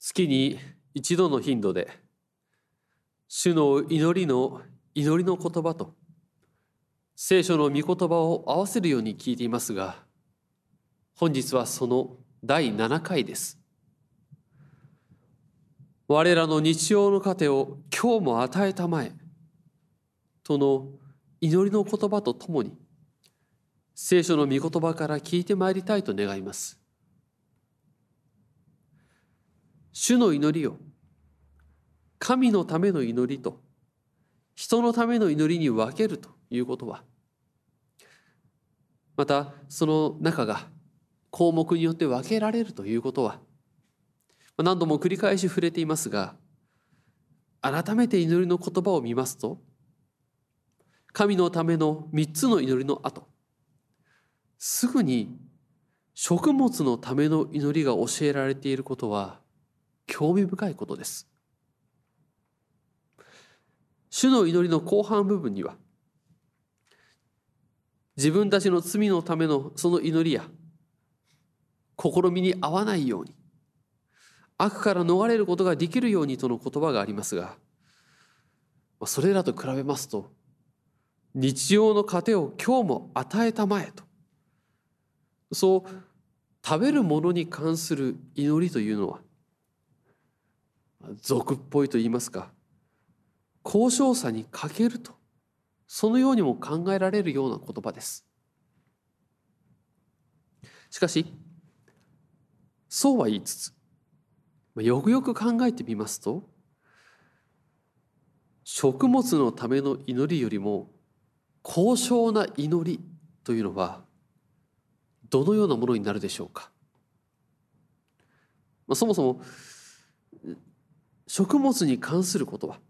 月に一度の頻度で主の祈りの祈りの言葉と聖書の御言葉を合わせるように聞いていますが本日はその第7回です。我らの日曜の糧を今日も与えたまえとの祈りの言葉とともに聖書の御言葉から聞いてまいりたいと願います。主の祈りを神のための祈りと。人のための祈りに分けるということは。またその中が項目によって分けられるということは。何度も繰り返し触れていますが改めて祈りの言葉を見ますと神のための3つの祈りの後すぐに食物のための祈りが教えられていることは興味深いことです。主の祈りの後半部分には自分たちの罪のためのその祈りや試みに合わないように悪から逃れることができるようにとの言葉がありますがそれらと比べますと日常の糧を今日も与えたまえとそう食べるものに関する祈りというのは俗っぽいと言いますか交渉さに欠けるとそのようにも考えられるような言葉です。しかしそうは言いつつよくよく考えてみますと食物のための祈りよりも高尚な祈りというのはどのようなものになるでしょうか、まあ、そもそも食物に関することは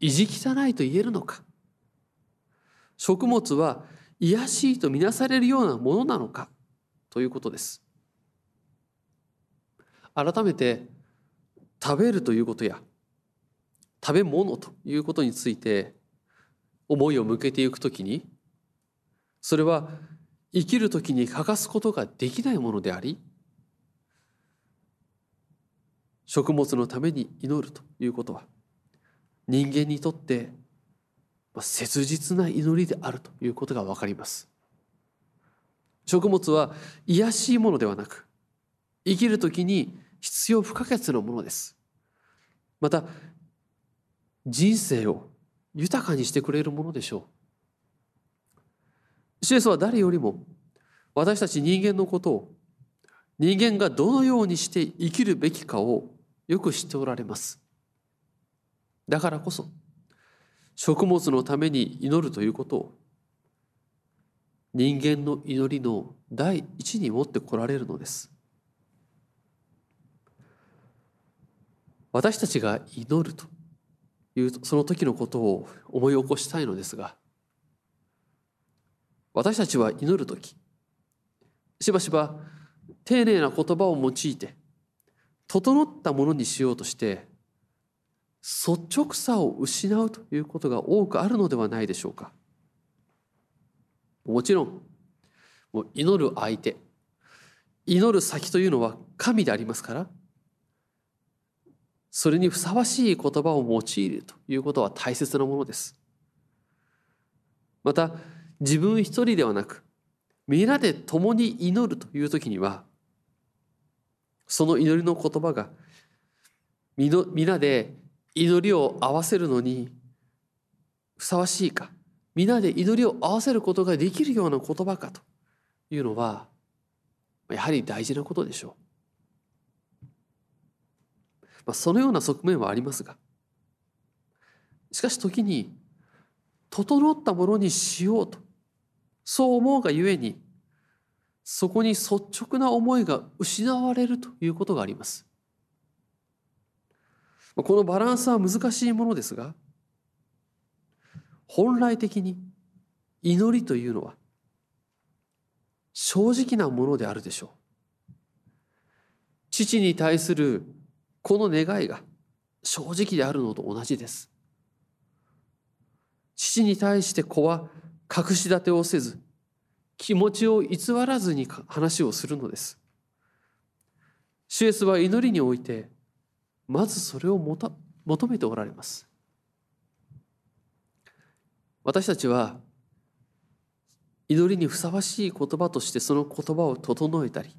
意地汚いと言えるのか。食物は癒しいとみなされるようなものなのか。ということです。改めて食べるということや食べ物ということについて思いを向けていくときにそれは生きるときに欠かすことができないものであり食物のために祈るということは人間にとって切実な祈りであるということが分かります。食物は癒しいものではなく生きる時に必要不可欠なものです。また人生を豊かにしてくれるものでしょう。シエスは誰よりも私たち人間のことを人間がどのようにして生きるべきかをよく知っておられます。だからこそ食物のために祈るということを人間の祈りの第一に持ってこられるのです。私たちが祈るというその時のことを思い起こしたいのですが私たちは祈る時しばしば丁寧な言葉を用いて整ったものにしようとして率直さを失うということが多くあるのではないでしょうか。もちろんもう祈る相手祈る先というのは神でありますからそれにふさわしい言葉を用いるということは大切なものです。また自分一人ではなく皆で共に祈るという時にはその祈りの言葉が皆で祈りを合わせるのにふさわしいか皆で祈りを合わせることができるような言葉かというのはやはり大事なことでしょう。まあ、そのような側面はありますがしかし時に整ったものにしようとそう思うがゆえにそこに率直な思いが失われるということがあります。このバランスは難しいものですが本来的に祈りというのは正直なものであるでしょう。父に対するこの願いが正直であるのと同じです。父に対して子は隠し立てをせず気持ちを偽らずに話をするのです。主イエスは祈りにおいてまずそれを求めておられます私たちは祈りにふさわしい言葉としてその言葉を整えたり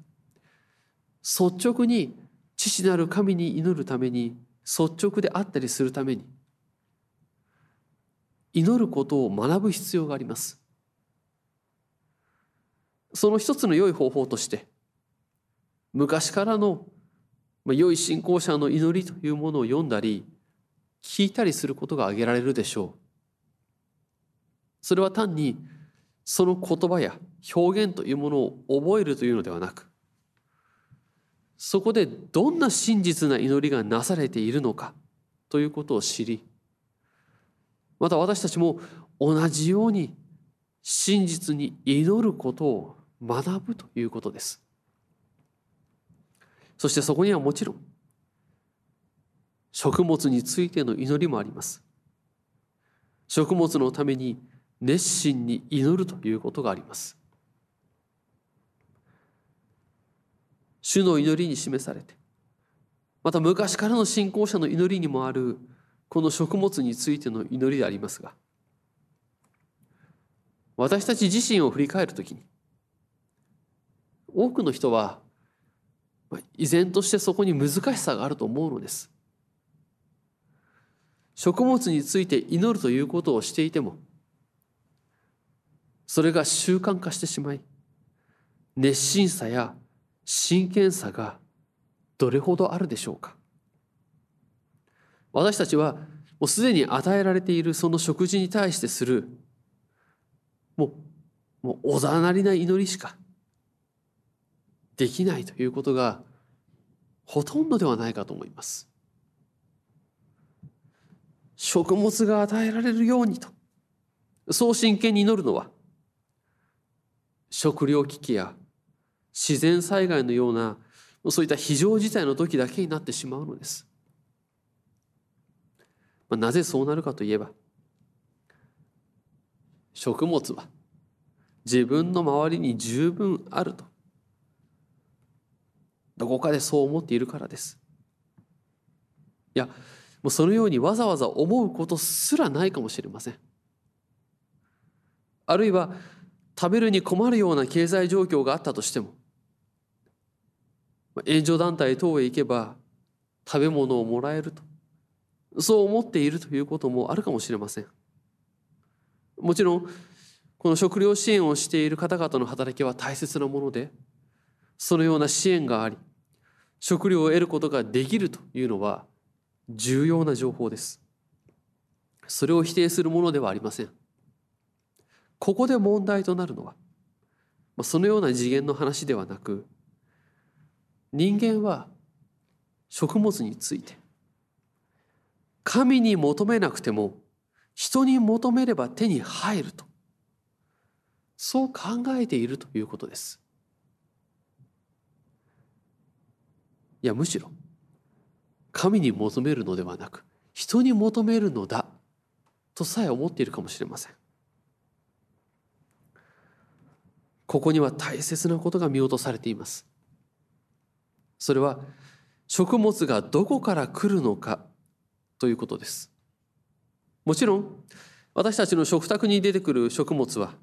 率直に父なる神に祈るために率直であったりするために祈ることを学ぶ必要がありますその一つの良い方法として昔からの良い信仰者の祈りというものを読んだり聞いたりすることが挙げられるでしょう。それは単にその言葉や表現というものを覚えるというのではなくそこでどんな真実な祈りがなされているのかということを知りまた私たちも同じように真実に祈ることを学ぶということです。そしてそこにはもちろん食物についての祈りもあります。食物のために熱心に祈るということがあります。主の祈りに示されてまた昔からの信仰者の祈りにもあるこの食物についての祈りでありますが私たち自身を振り返るときに多くの人は依然としてそこに難しさがあると思うのです。食物について祈るということをしていてもそれが習慣化してしまい熱心さや真剣さがどれほどあるでしょうか。私たちはもうすでに与えられているその食事に対してするもうもうおざなりな祈りしかできないということがほとんどではないかと思います。食物が与えられるようにとそう真剣に祈るのは食糧危機や自然災害のようなそういった非常事態の時だけになってしまうのです。まあ、なぜそうなるかといえば食物は自分の周りに十分あるとどこかでそう思っているからです。いやもうそのようにわざわざ思うことすらないかもしれません。あるいは食べるに困るような経済状況があったとしても援助団体等へ行けば食べ物をもらえるとそう思っているということもあるかもしれませんもちろんこの食料支援をしている方々の働きは大切なものでそのような支援があり食料を得ることができるというのは重要な情報です。それを否定するものではありません。ここで問題となるのはそのような次元の話ではなく人間は食物について神に求めなくても人に求めれば手に入るとそう考えているということです。いやむしろ神に求めるのではなく人に求めるのだとさえ思っているかもしれません。ここには大切なことが見落とされています。それは食物がどこから来るのかということです。もちろん私たちの食卓に出てくる食物は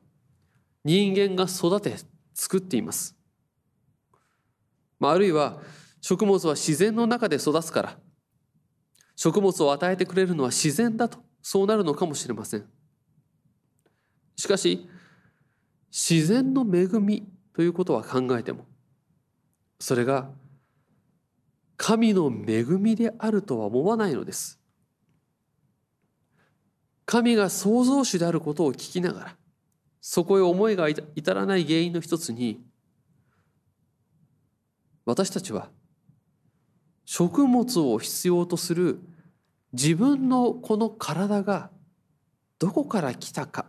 人間が育て作っています、まあ、あるいは食物は自然の中で育つから。食物を与えてくれるのは自然だとそうなるのかもしれません。しかし自然の恵みということは考えてもそれが神の恵みであるとは思わないのです。神が創造主であることを聞きながらそこへ思いが至らない原因の一つに私たちは食物を必要とする自分のこの体がどこから来たか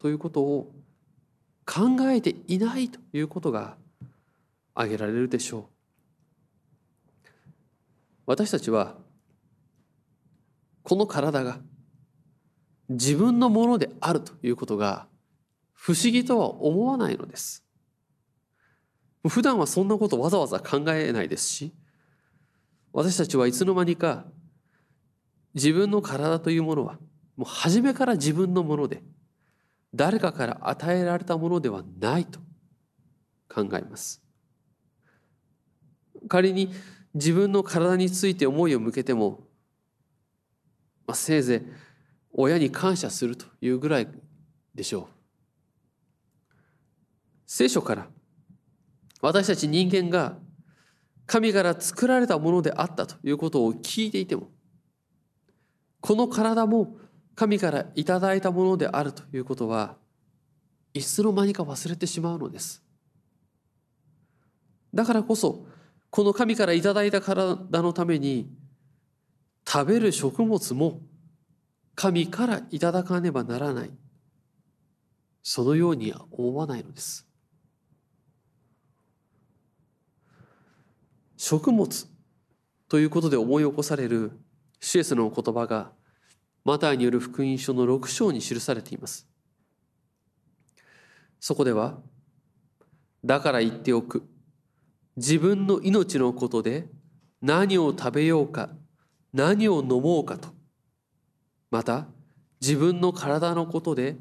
ということを考えていないということが挙げられるでしょう。私たちはこの体が自分のものであるということが不思議とは思わないのです。普段はそんなことわざわざ考えないですし私たちはいつの間にか自分の体というものはもう初めから自分のもので誰かから与えられたものではないと考えます。仮に自分の体について思いを向けても、まあ、せいぜい親に感謝するというぐらいでしょう。聖書から私たち人間が神から作られたものであったということを聞いていてもこの体も神からいただいたものであるということはいつの間にか忘れてしまうのです。だからこそこの神からいただいた体のために食べる食物も神からいただかねばならない。そのようには思わないのです。食物ということで思い起こされるシエスの言葉がマタイによる福音書の6章に記されています。そこではだから言っておく。自分の命のことで何を食べようか何を飲もうかと。また自分の体のことで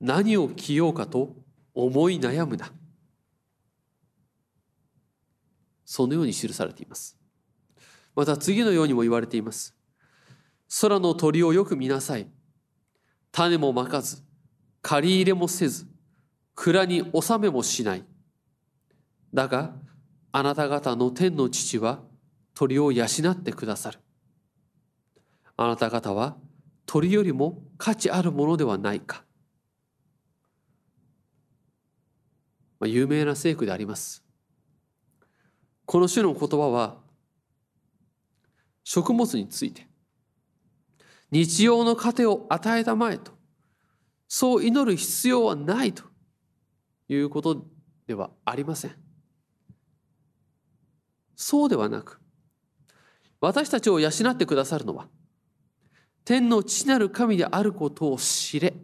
何を着ようかと思い悩むな。そのように記されています。また次のようにも言われています。空の鳥をよく見なさい。種もまかず。借り入れもせず。蔵に納めもしない。だがあなた方の天の父は鳥を養ってくださる。あなた方は鳥よりも価値あるものではないか、まあ、有名な聖句であります。この種の言葉は食物について日常の糧を与えたまえとそう祈る必要はないということではありません。そうではなく私たちを養ってくださるのは天の父なる神であることを知れ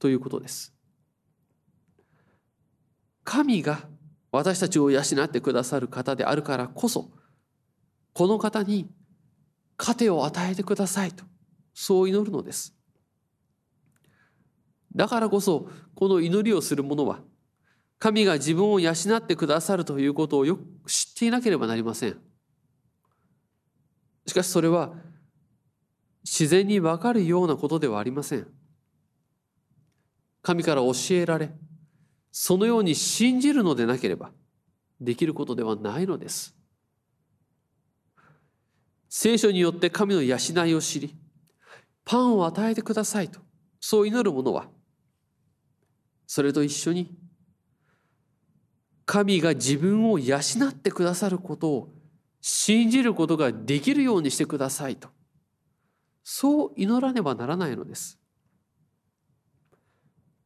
ということです。神が私たちを養ってくださる方であるからこそこの方に糧を与えてくださいとそう祈るのです。だからこそこの祈りをする者は神が自分を養ってくださるということをよく知っていなければなりません。しかしそれは自然にわかるようなことではありません。神から教えられそのように信じるのでなければできることではないのです。聖書によって神の養いを知り、パンを与えてくださいと、そう祈る者は、それと一緒に、神が自分を養ってくださることを信じることができるようにしてくださいと、そう祈らねばならないのです。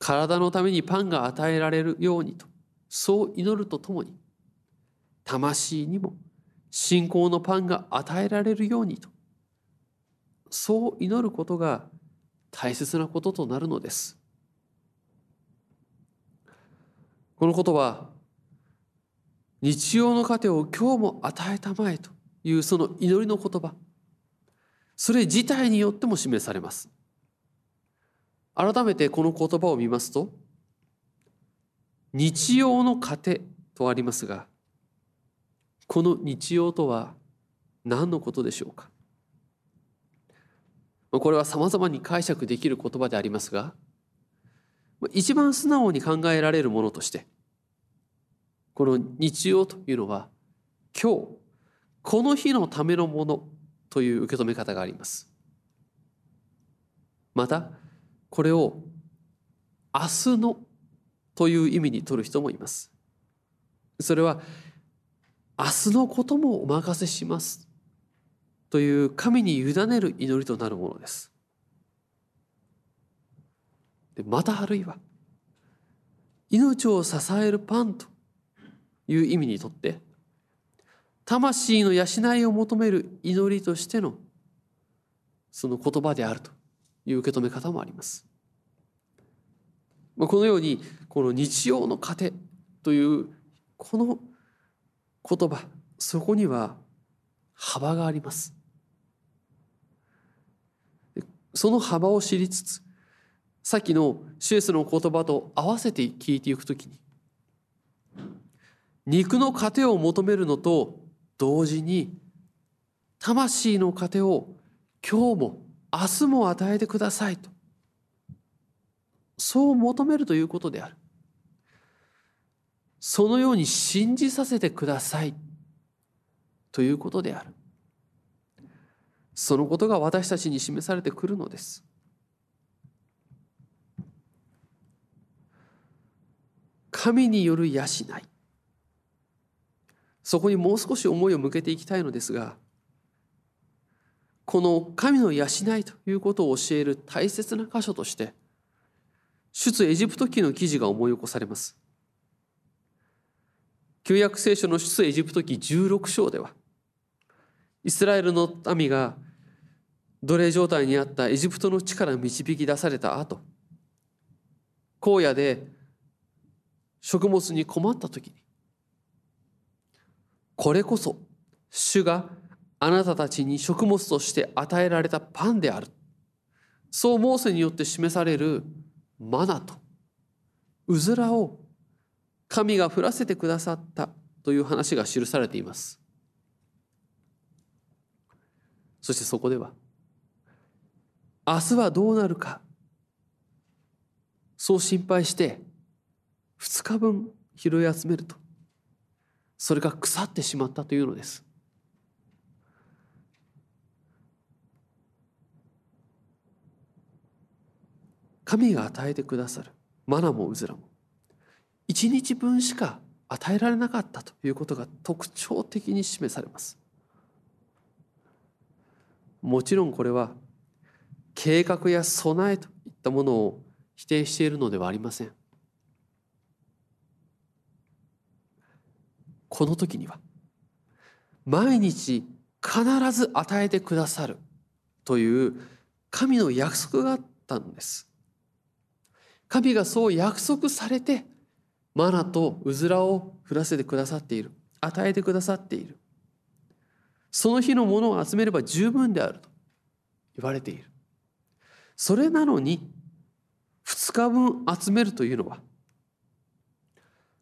体のためにパンが与えられるようにとそう祈るとともに魂にも信仰のパンが与えられるようにとそう祈ることが大切なこととなるのです。このことは日曜の糧を今日も与えたまえというその祈りの言葉それ自体によっても示されます。改めてこの言葉を見ますと日曜の糧とありますがこの日曜とは何のことでしょうか？これは様々に解釈できる言葉でありますが一番素直に考えられるものとしてこの日曜というのは今日この日のためのものという受け止め方があります。またこれを明日のという意味に取る人もいます。それは明日のこともお任せしますという神に委ねる祈りとなるものです。でまたあるいは命を支えるパンという意味にとって魂の養いを求める祈りとしてのその言葉であるという受け止め方もあります。このようにこの日曜の糧というこの言葉そこには幅がありますその幅を知りつつさっきのシエスの言葉と合わせて聞いていくときに肉の糧を求めるのと同時に魂の糧を今日も明日も与えてくださいと。そう求めるということである。そのように信じさせてくださいということである。そのことが私たちに示されてくるのです。神による養い。そこにもう少し思いを向けていきたいのですがこの神の養いということを教える大切な箇所として出エジプト記の記事が思い起こされます。旧約聖書の出エジプト記16章ではイスラエルの民が奴隷状態にあったエジプトの地から導き出された後荒野で食物に困った時にこれこそ主があなたたちに食物として与えられたパンである。そうモーセによって示されるマナと。うずらを神が降らせてくださったという話が記されています。そしてそこでは明日はどうなるか。そう心配して2日分拾い集めると。それが腐ってしまったというのです。神が与えてくださる。マナもうずらも。一日分しか与えられなかったということが特徴的に示されます。もちろんこれは計画や備えといったものを否定しているのではありません。この時には毎日必ず与えてくださるという神の約束があったんです。神がそう約束されてマナとうずらを降らせてくださっている。与えてくださっている。その日のものを集めれば十分であると言われている。それなのに2日分集めるというのは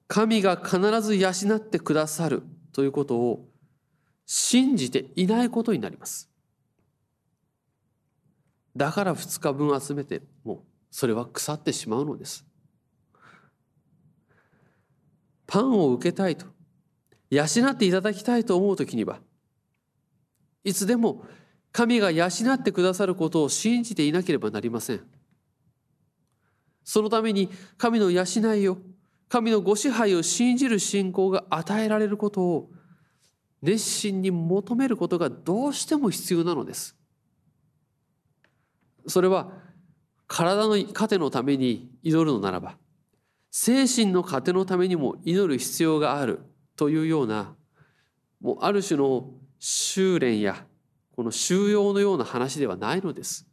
神が必ず養ってくださるということを信じていないことになります。だから2日分集めてもそれは腐ってしまうのです。パンを受けたいと養っていただきたいと思う時にはいつでも神が養ってくださることを信じていなければなりません。そのために神の養いを神のご支配を信じる信仰が与えられることを熱心に求めることがどうしても必要なのです。それは体の糧のために祈るのならば精神の糧のためにも祈る必要があるというようなもうある種の修練やこの収容のような話ではないのです。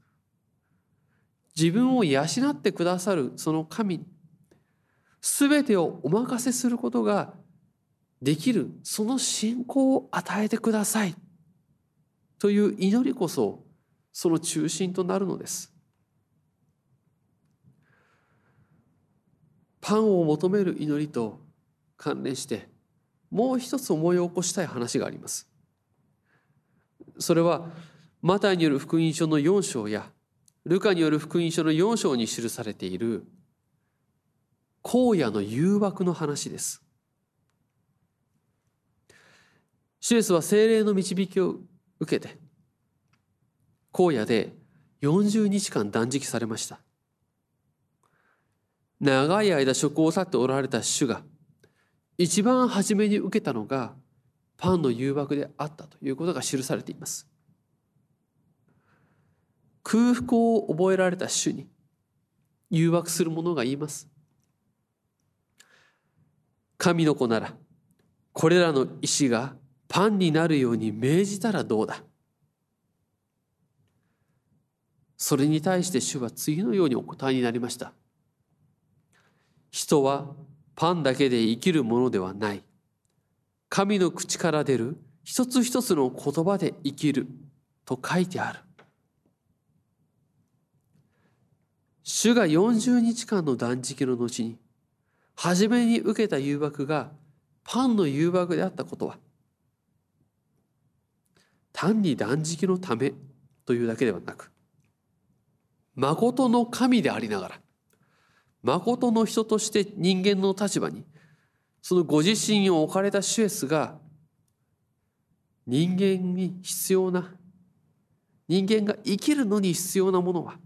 自分を養ってくださるその神に全てをお任せすることができるその信仰を与えてくださいという祈りこそその中心となるのです。パンを求める祈りと関連してもう一つ思い起こしたい話があります。それはマタイによる福音書の4章やルカによる福音書の4章に記されている荒野の誘惑の話です。シエスは精霊の導きを受けて荒野で40日間断食されました。長い間職を去っておられた主が一番初めに受けたのがパンの誘惑であったということが記されています。空腹を覚えられた主に誘惑する者が言います。神の子ならこれらの石がパンになるように命じたらどうだ。それに対して主は次のようにお答えになりました。人はパンだけで生きるものではない神の口から出る一つ一つの言葉で生きると書いてある。主が40日間の断食の後に、初めに受けた誘惑がパンの誘惑であったことは、単に断食のためというだけではなく、誠の神でありながら、誠の人として人間の立場に、そのご自身を置かれたシュエスが、人間に必要な、人間が生きるのに必要なものは、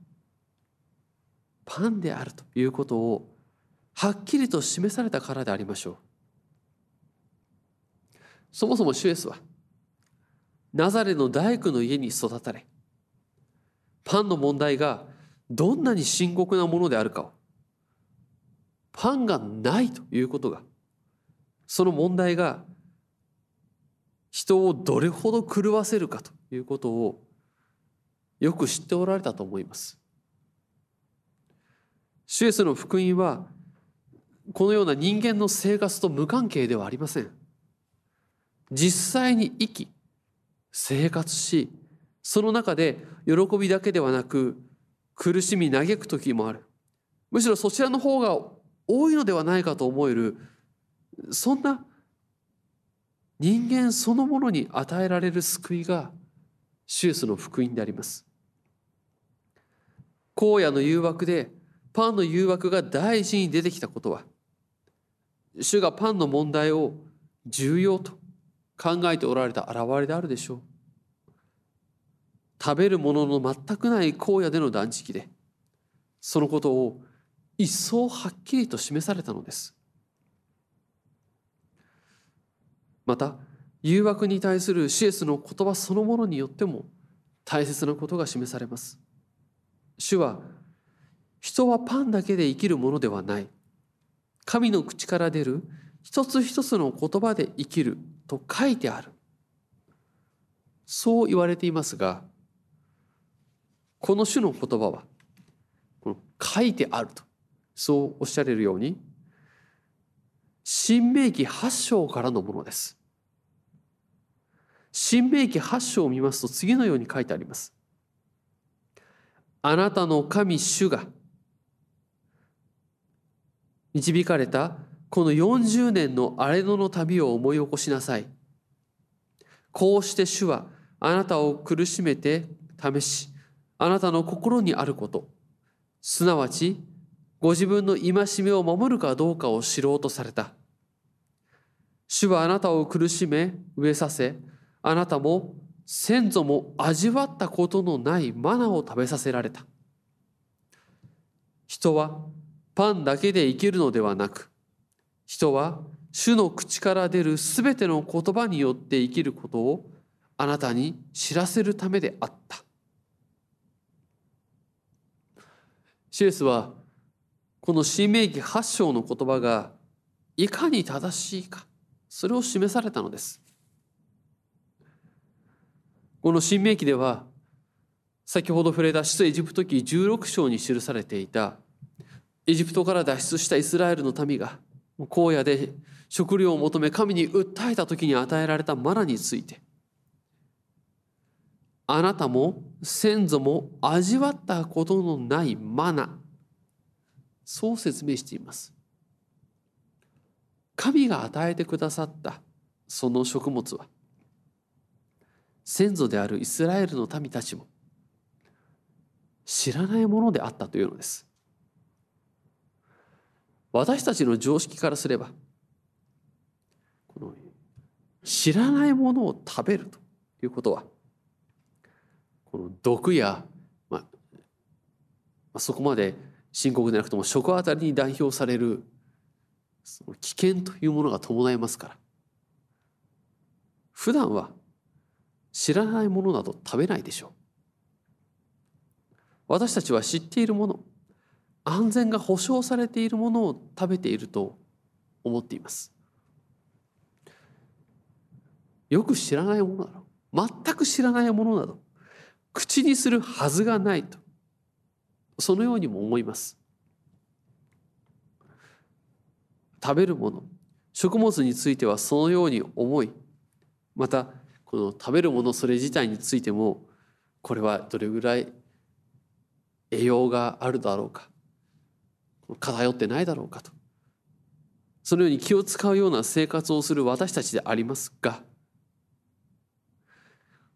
パンであるということをはっきりと示されたからでありましょう。そもそもシュエスはナザレの大工の家に育たれパンの問題がどんなに深刻なものであるかをパンがないということがその問題が人をどれほど狂わせるかということをよく知っておられたと思います。シュエスの福音はこのような人間の生活と無関係ではありません。実際に生き生活しその中で喜びだけではなく苦しみ嘆く時もあるむしろそちらの方が多いのではないかと思えるそんな人間そのものに与えられる救いがシュエスの福音であります。荒野の誘惑でパンの誘惑が大事に出てきたことは主がパンの問題を重要と考えておられた現れであるでしょう。食べるものの全くない荒野での断食でそのことを一層はっきりと示されたのです。また誘惑に対するシエスの言葉そのものによっても大切なことが示されます。主は人はパンだけで生きるものではない。神の口から出る一つ一つの言葉で生きると書いてある。そう言われていますがこの種の言葉はこの書いてあると。そうおっしゃれるように新明記8章からのものです。新明記8章を見ますと次のように書いてあります。あなたの神主が導かれたこの40年の荒れ野の旅を思い起こしなさい。こうして主はあなたを苦しめて試し、あなたの心にあること、すなわちご自分の戒めを守るかどうかを知ろうとされた。主はあなたを苦しめ、飢えさせ、あなたも先祖も味わったことのないマナを食べさせられた。人はパンだけで生きるのではなく、人は主の口から出るすべての言葉によって生きることをあなたに知らせるためであった。シエスはこの新明記8章の言葉がいかに正しいかそれを示されたのです。この新明記では先ほど触れた出エジプト記16章に記されていたエジプトから脱出したイスラエルの民が荒野で食料を求め神に訴えた時に与えられたマナについてあなたも先祖も味わったことのないマナそう説明しています。神が与えてくださったその食物は先祖であるイスラエルの民たちも知らないものであったというのです。私たちの常識からすればこの知らないものを食べるということはこの毒や、まあ、そこまで深刻でなくても食あたりに代表されるその危険というものが伴いますから。普段は知らないものなど食べないでしょう。私たちは知っているもの安全が保障されているものを食べていると思っています。よく知らないものなど全く知らないものなど口にするはずがないと。そのようにも思います。食べるもの食物についてはそのように思いまたこの食べるものそれ自体についてもこれはどれぐらい栄養があるだろうか偏ってないだろうかとそのように気を使うような生活をする私たちでありますが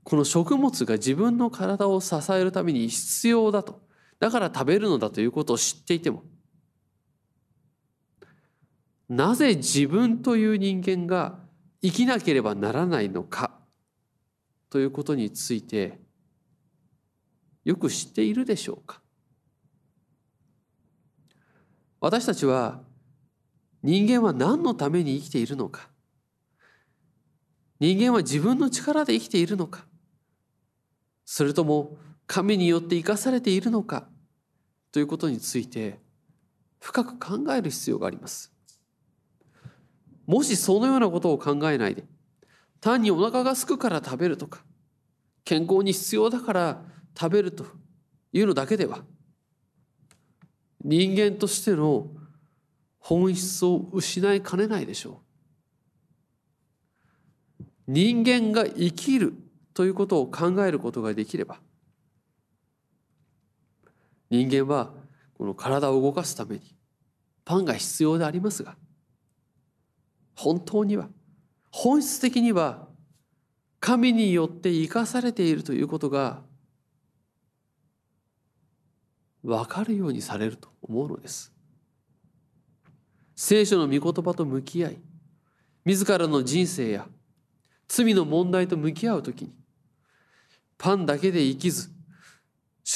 この食物が自分の体を支えるために必要だとだから食べるのだということを知っていてもなぜ自分という人間が生きなければならないのかということについてよく知っているでしょうか？私たちは人間は何のために生きているのか？人間は自分の力で生きているのか？それとも神によって生かされているのかということについて深く考える必要があります。もしそのようなことを考えないで単にお腹が空くから食べるとか健康に必要だから食べるというのだけでは人間としての本質を失いかねないでしょう。人間が生きるということを考えることができれば人間はこの体を動かすためにパンが必要でありますが本当には本質的には神によって生かされているということが分かるようにされると思うのです。聖書の御言葉と向き合い自らの人生や罪の問題と向き合う時にパンだけで生きず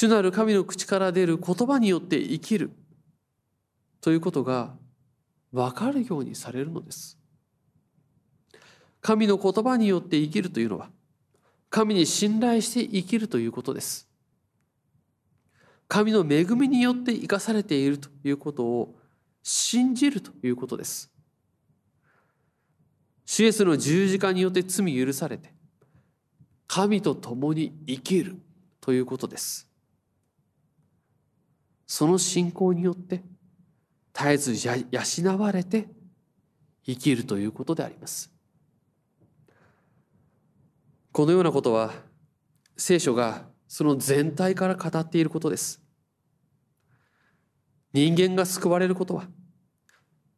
主なる神の口から出る言葉によって生きるということが分かるようにされるのです。神の言葉によって生きるというのは神に信頼して生きるということです。神の恵みによって生かされているということを信じるということです。シエスの十字架によって罪許されて神と共に生きるということです。その信仰によって絶えず養われて生きるということであります。このようなことは聖書がその全体から語っていることです。人間が救われることは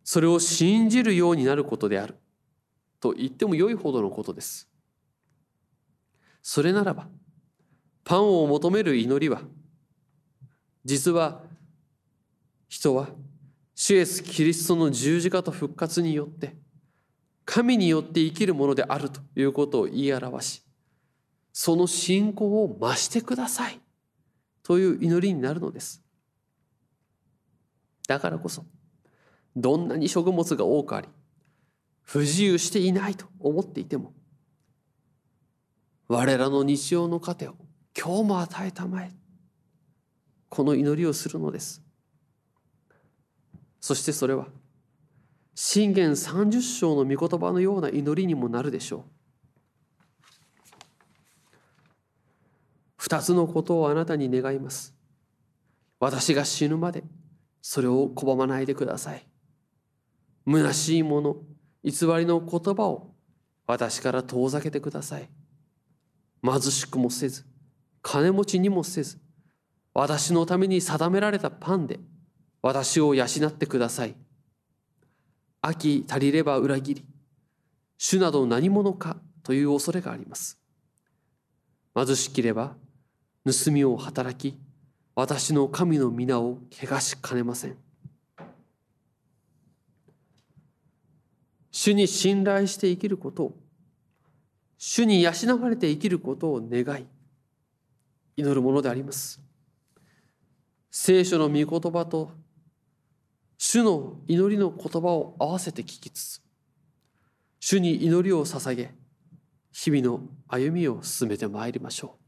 それを信じるようになることであると言っても良いほどのことです。それならばパンを求める祈りは実は人は主イエス・キリストの十字架と復活によって神によって生きるものであるということを言い表しその信仰を増してくださいという祈りになるのです。だからこそどんなに食物が多くあり不自由していないと思っていても我らの日常の糧を今日も与えたまえこの祈りをするのです。そしてそれは信玄30章の御言葉のような祈りにもなるでしょう。二つのことをあなたに願います。私が死ぬまでそれを拒まないでください。虚しいもの偽りの言葉を私から遠ざけてください。貧しくもせず金持ちにもせず私のために定められたパンで私を養ってください。秋足りれば裏切り主など何者かという恐れがあります。貧しければ盗みを働き私の神の皆を汚しかねません。主に信頼して生きることを主に養われて生きることを願い祈るものであります。聖書の御言葉と主の祈りの言葉を合わせて聞きつつ主に祈りを捧げ日々の歩みを進めてまいりましょう。